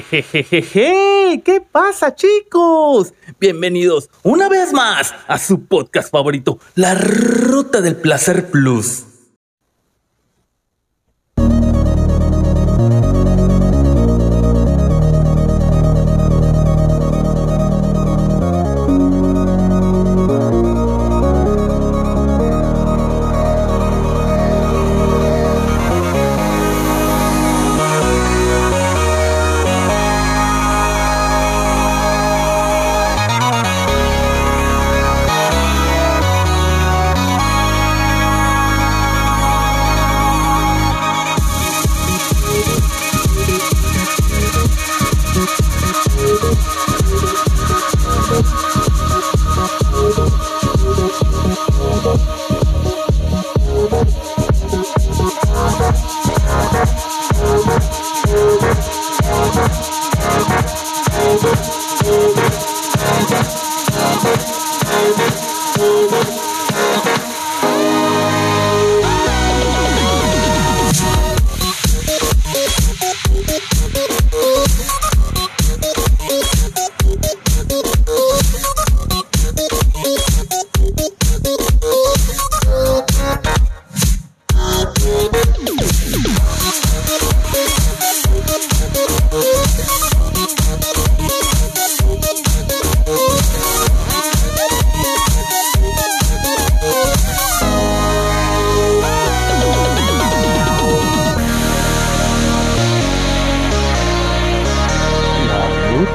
Jejejeje, ¿qué pasa chicos? Bienvenidos una vez más a su podcast favorito, La Ruta del Placer Plus.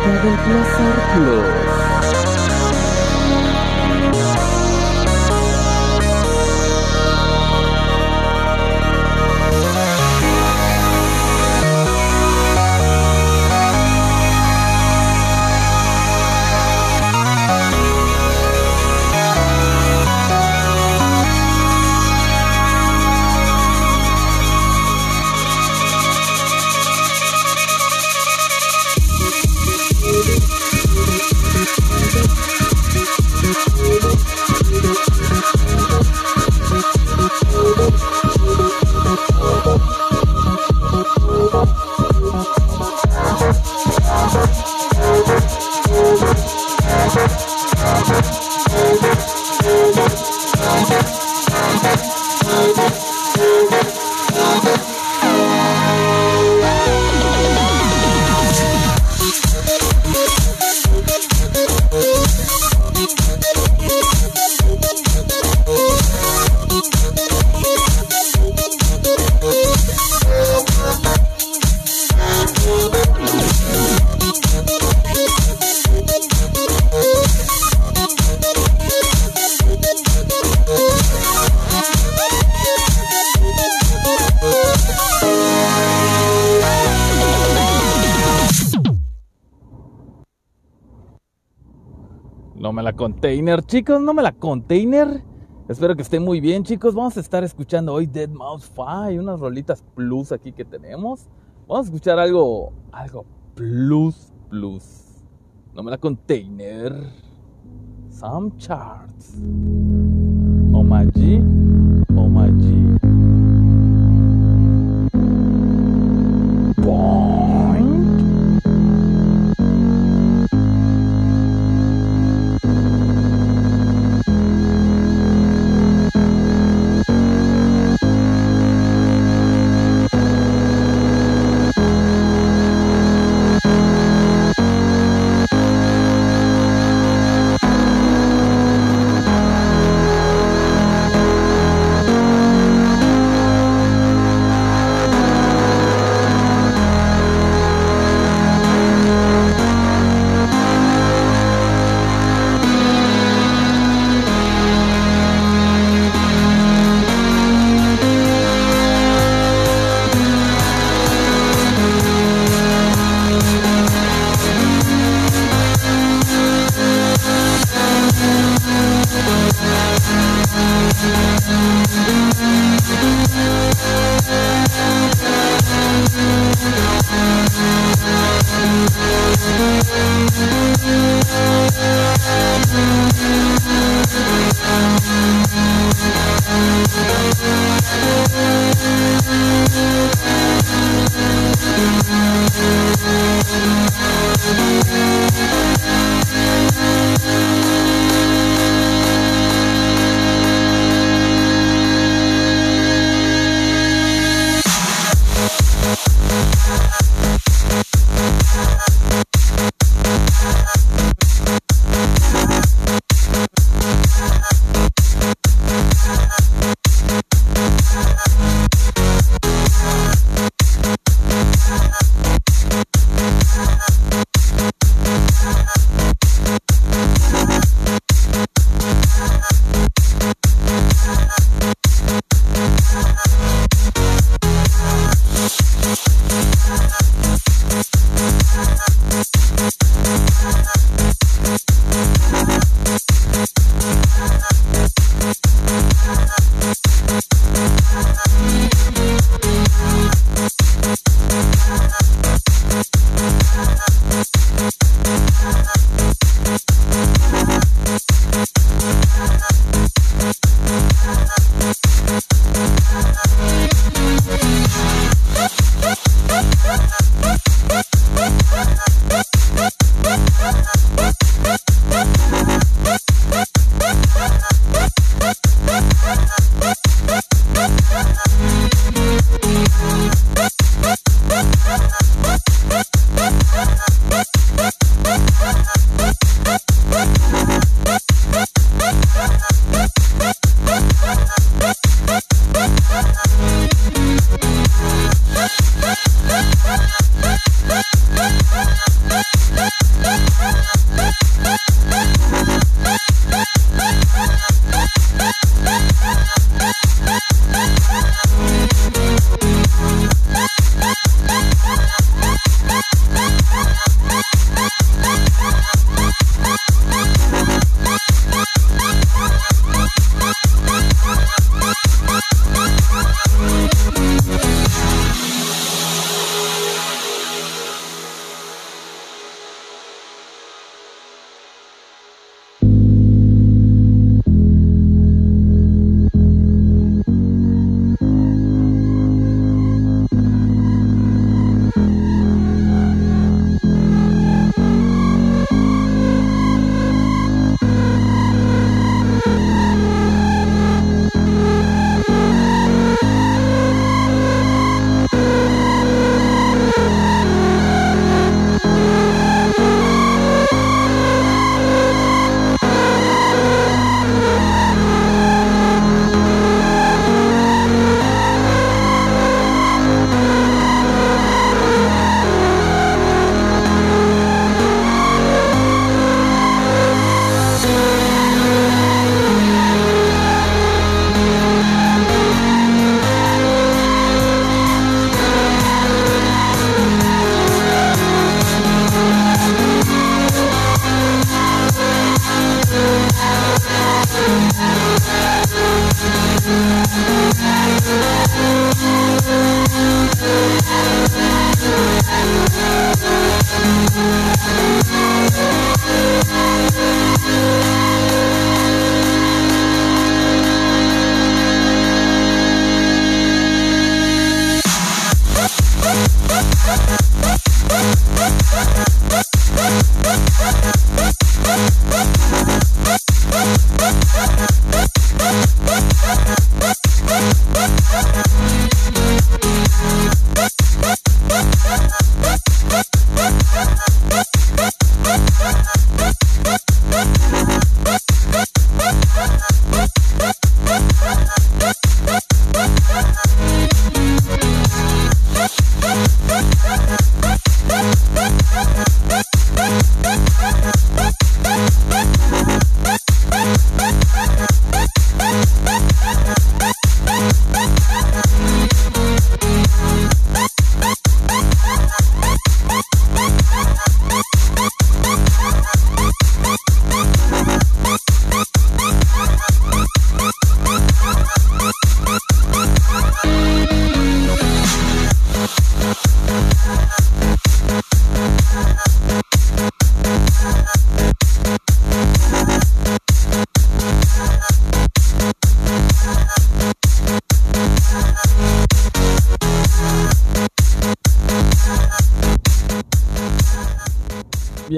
Ruta del placer plus. Container, chicos, no me la container. Espero que estén muy bien, chicos. Vamos a estar escuchando hoy Dead Mouse 5, unas rolitas plus aquí que tenemos. Vamos a escuchar algo, algo plus, plus. No me la container. Some charts. Omaji, Omaji. Boing.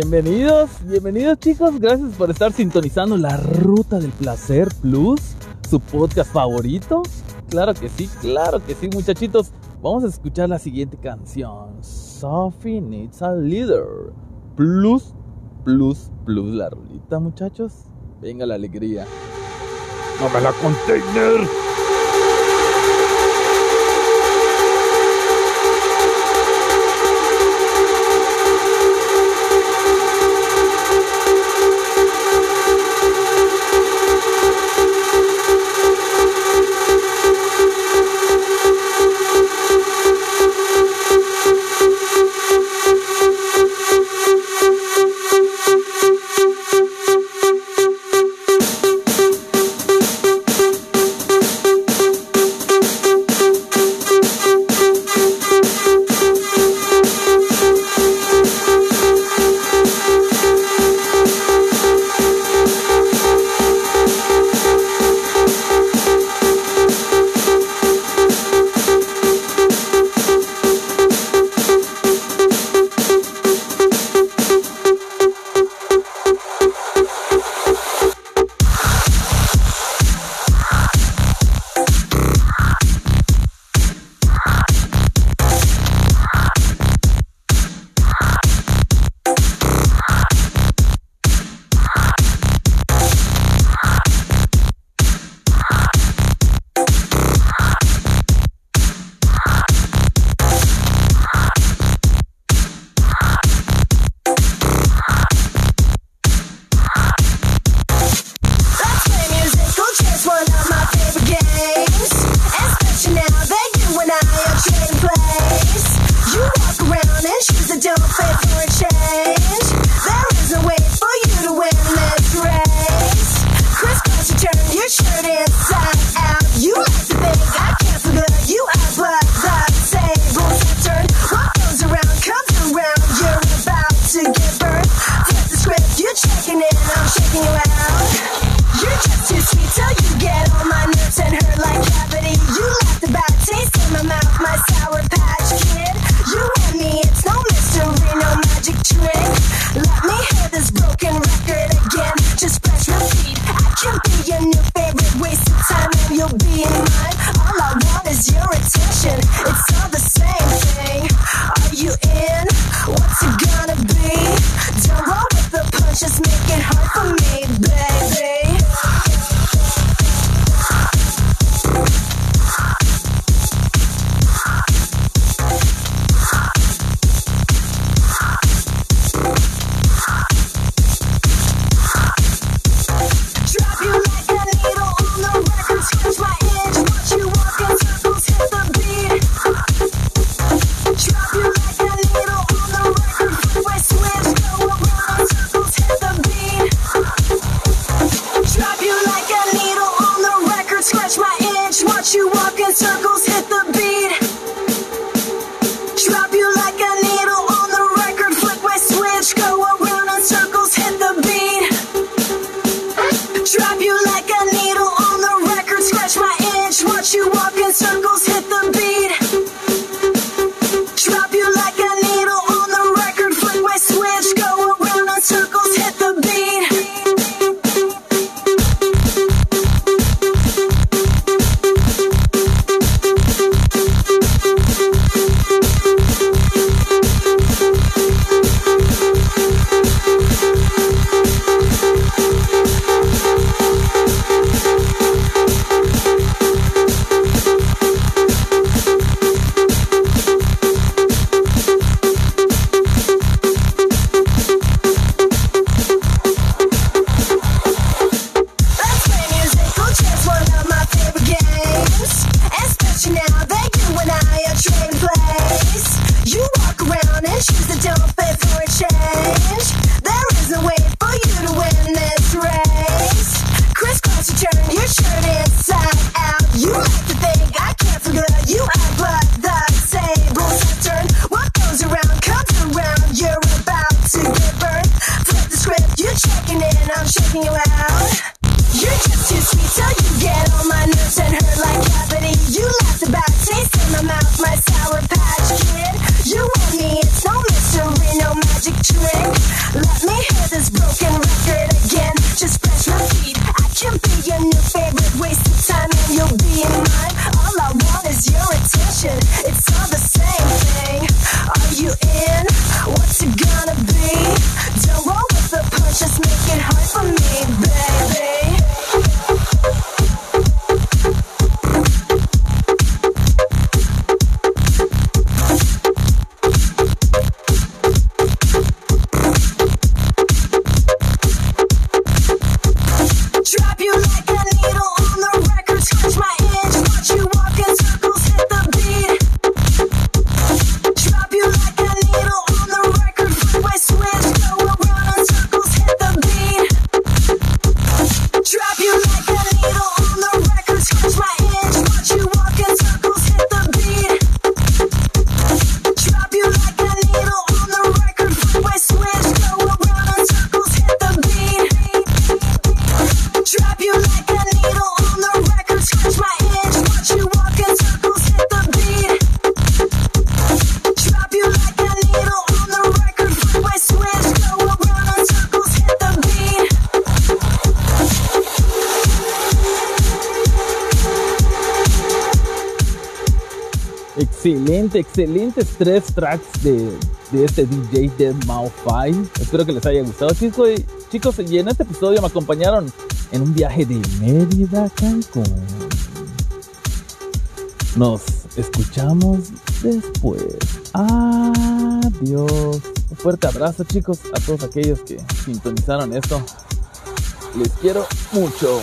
Bienvenidos, bienvenidos chicos, gracias por estar sintonizando la Ruta del Placer Plus, su podcast favorito. Claro que sí, claro que sí muchachitos. Vamos a escuchar la siguiente canción. Sophie Needs a Leader. Plus, plus, plus la rulita muchachos. Venga la alegría. No me la container. You're just too sweet, so you get on my nerves and hurt like gravity. You laughed about taste in my mouth. Excelente, excelentes tres tracks de, de este DJ Dead Mouth 5. Espero que les haya gustado, chicos. Y, chicos, y en este episodio me acompañaron en un viaje de Mérida a Cancún. Nos escuchamos después. Adiós. Un fuerte abrazo, chicos, a todos aquellos que sintonizaron esto. Les quiero mucho.